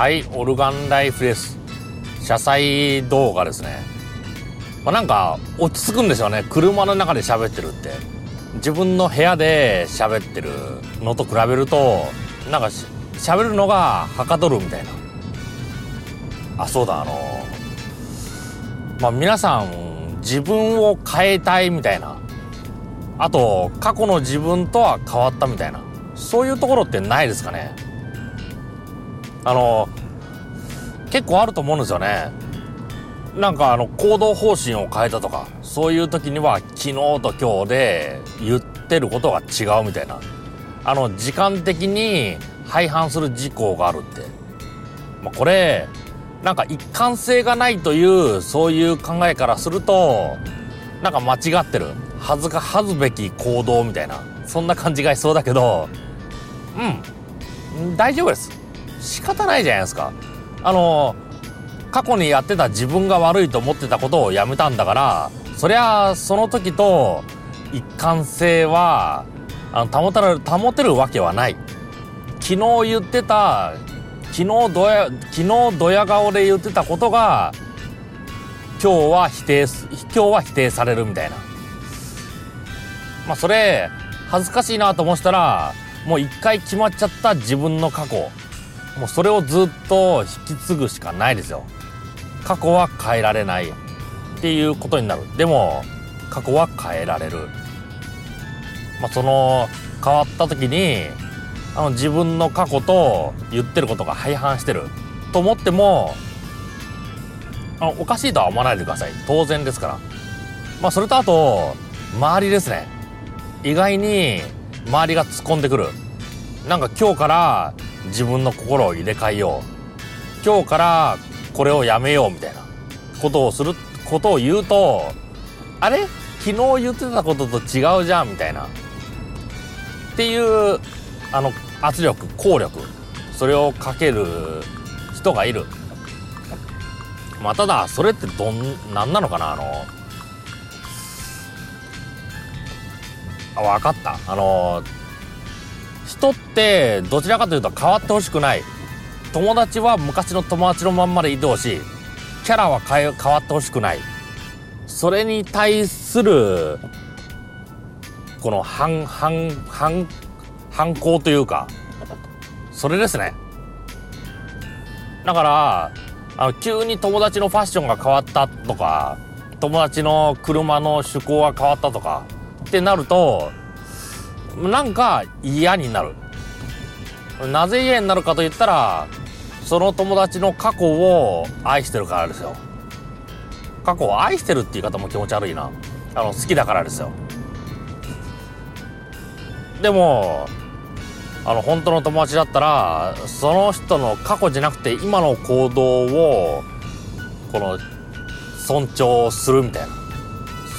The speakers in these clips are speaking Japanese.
はい、オルガンライフです。車載動画ですね。まあ、なんか、落ち着くんですよね。車の中で喋ってるって。自分の部屋で喋ってるのと比べると、なんか喋るのがはかどるみたいな。あ、そうだ、あのまあ、皆さん、自分を変えたいみたいな。あと、過去の自分とは変わったみたいな。そういうところってないですかね。あの結構あると思うんですよね。なんかあの行動方針を変えたとかそういう時には昨日と今日で言ってることが違うみたいな。あの時間的に廃反する事項があるって、まあ、これなんか一貫性がないというそういう考えからするとなんか間違ってる。恥ずか恥ずべき行動みたいな。そんな感じがしそうだけどうん。大丈夫です。仕方ないじゃないですか。あの過去にやってた自分が悪いと思ってたことをやめたんだからそりゃその時と一貫性はあの保たれる保てるわけはない。昨日言ってた昨日どや昨日ドヤ顔で言ってたことが今日は否定今日は否定されるみたいな。まあそれ恥ずかしいなと思ったらもう一回決まっちゃった自分の過去。もうそれをずっと引き継ぐしかないですよ。過去は変えられないっていうことになる。でも過去は変えられる。まあその変わった時にあの自分の過去と言ってることが相反してる。と思ってもあおかしいとは思わないでください。当然ですから。まあそれとあと周りですね。意外に周りが突っ込んでくる。なんか今日から自分の心を入れ替えよう。今日からこれをやめようみたいなことをすることを言うとあれ？昨日言ってたことと違うじゃんみたいな。っていうあの圧力効力。それをかける人がいる。まあただそれってどんなんなのかな？あのあ分かった。あの人ってどちらかというと変わってほしくない。友達は昔の友達のまんまでいてほしい。キャラは変え変わってほしくない。それに対するこの反反反反抗というかそれですね。だからあの急に友達のファッションが変わったとか友達の車の趣向が変わったとかってなるとなんか嫌になる。なぜ嫌になるかと言ったら、その友達の過去を愛してるからですよ。過去を愛してるって言い方も気持ち悪いな。あの、好きだからですよ。でも、あの、本当の友達だったら、その人の過去じゃなくて今の行動を、この、尊重するみたいな。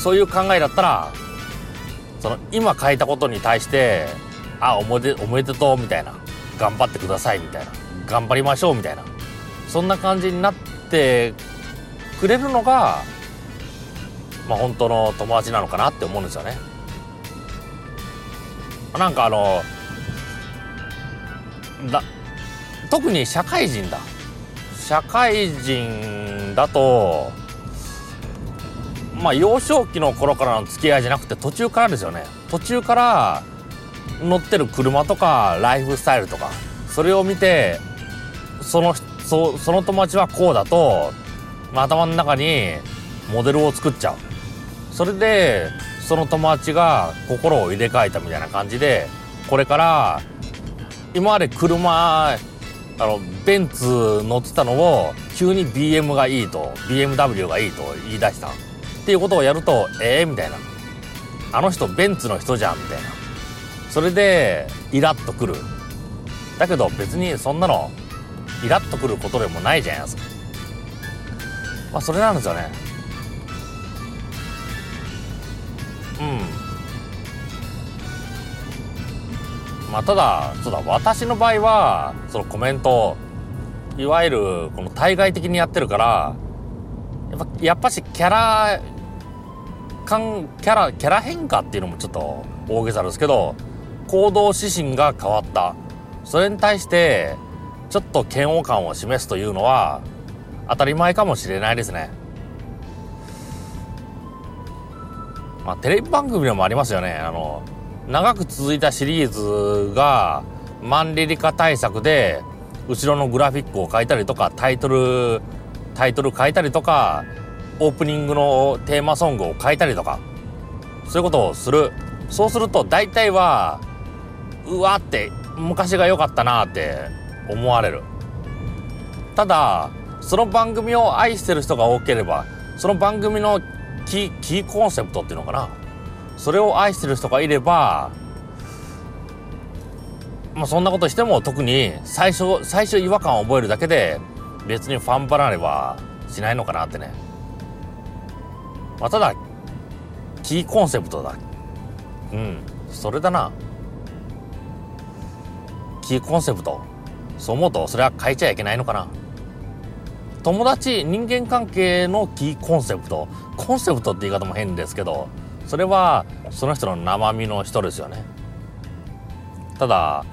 そういう考えだったら、その今変えたことに対してあおめでおめでとうみたいな。頑張ってくださいみたいな。頑張りましょうみたいな。そんな感じになってくれるのがまあ本当の友達なのかなって思うんですよね。なんかあのだ特に社会人だ。社会人だとまあ幼少期の頃からの付き合いじゃなくて途中からですよね。途中から乗ってる車とかライフスタイルとかそれを見てそのそその友達はこうだと、頭の中にモデルを作っちゃう。それでその友達が心を入れ替えたみたいな感じでこれから今まで車あのベンツ乗ってたのを急に BM がいいと BMW がいいと言い出した。っていうことをやるとええー、みたいな。あの人ベンツの人じゃんみたいな。それでイラッとくる。だけど別にそんなのイラッとくることでもないじゃないですか。まあそれなんですよね。うん。まあただそうだ私の場合はそのコメントいわゆるこの対外的にやってるからぱやっぱしキャラ感キャラキャラ変化っていうのもちょっと大げさですけど行動指針が変わったそれに対してちょっと嫌悪感を示すというのは当たり前かもしれないですね。まあ、テレビ番組でもありますよね。あの、長く続いたシリーズがマンリリ化対策で後ろのグラフィックを変えたりとかタイトルタイトル変えたりとかオープニングのテーマソングを変えたりとかそういうことをする。そうすると大体はうわって昔が良かったなって思われる。ただその番組を愛してる人が多ければその番組のキーキーコンセプトっていうのかな。それを愛してる人がいればまあそんなことしても特に最初最初違和感を覚えるだけで別にファン離れはしないのかなってね。まあただキーコンセプトだ。うんそれだな。キーコンセプト。そう思うとそれは変えちゃいけないのかな。友達人間関係のキーコンセプト。コンセプトって言い方も変ですけどそれはその人の生身の人ですよね。ただ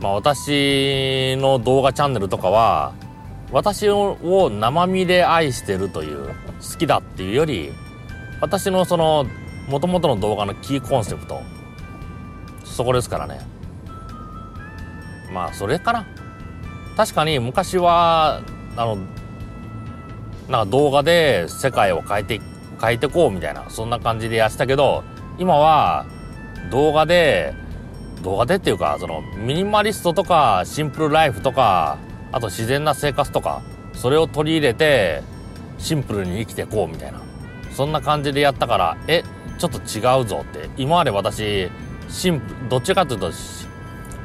まあ私の動画チャンネルとかは私を生身で愛してるという好きだっていうより私のその元々の動画のキーコンセプトそこですからねまあそれかな確かに昔はあのなんか動画で世界を変えて変えてこうみたいなそんな感じでやってたけど今は動画で動画でっていうかそのミニマリストとかシンプルライフとかあと自然な生活とかそれを取り入れてシンプルに生きてこうみたいな。そんな感じでやったからえちょっと違うぞって。今まで私シンプどっちかというと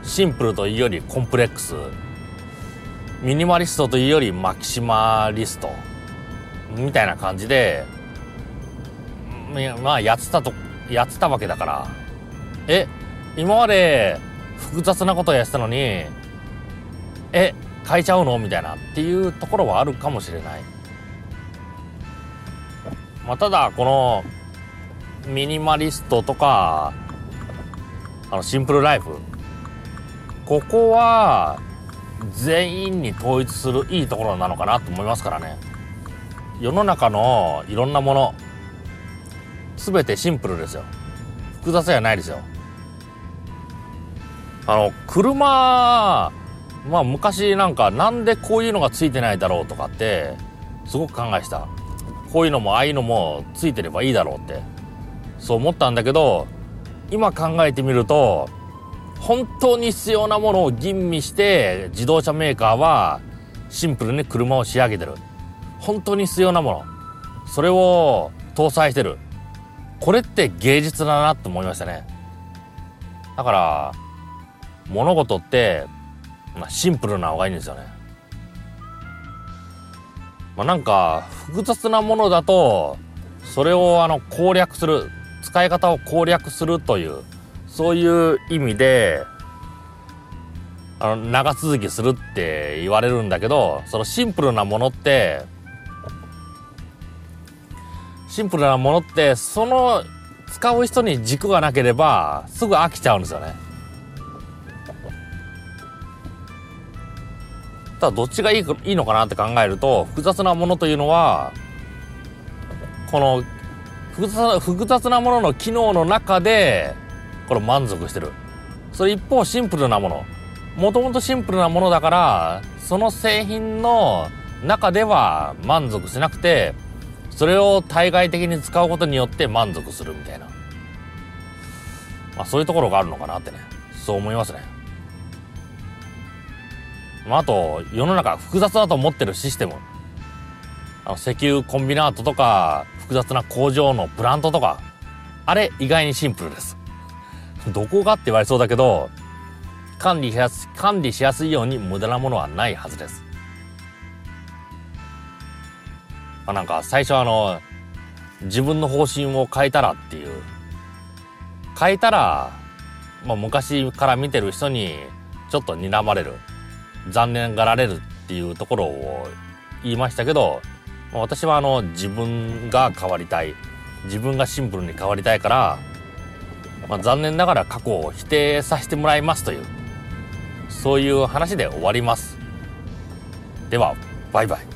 シンプルというよりコンプレックス。ミニマリストというよりマキシマリスト。みたいな感じでまあやってたとやってたわけだから。え今まで複雑なことをやってたのにえ変えちゃうの？みたいなっていうところはあるかもしれない。まあただこのミニマリストとかあのシンプルライフ。ここは全員に統一するいいところなのかなと思いますからね。世の中のいろんなもの。全てシンプルですよ。複雑じゃないですよ。あの車まあ昔なんかなんでこういうのがついてないだろうとかってすごく考えした。こういうのもああいうのもついてればいいだろうって。そう思ったんだけど今考えてみると本当に必要なものを吟味して自動車メーカーはシンプルに車を仕上げてる。本当に必要なもの。それを搭載してる。これって芸術だなって思いましたね。だから物事ってまあ、シンプルな方がいいんですよね。まあ、なんか複雑なものだとそれをあの攻略する使い方を攻略するというそういう意味であの長続きするって言われるんだけどそのシンプルなものってシンプルなものってその使う人に軸がなければすぐ飽きちゃうんですよね。ただどっちがいいいいのかなって考えると複雑なものというのはこの複雑複雑なものの機能の中でこれ満足してる。それ一方シンプルなもの。もともとシンプルなものだからその製品の中では満足しなくてそれを対外的に使うことによって満足するみたいな。まあそういうところがあるのかなってね。そう思いますね。まあ、あと、世の中複雑だと思ってるシステム。あの、石油コンビナートとか、複雑な工場のプラントとか、あれ意外にシンプルです。どこがって言われそうだけど、管理しやす、管理しやすいように無駄なものはないはずです。まあ、なんか最初あの、自分の方針を変えたらっていう。変えたら、まあ昔から見てる人にちょっと睨まれる。残念がられるっていうところを言いましたけど私はあの自分が変わりたい。自分がシンプルに変わりたいから、まあ、残念ながら過去を否定させてもらいますというそういう話で終わります。ではバイバイ。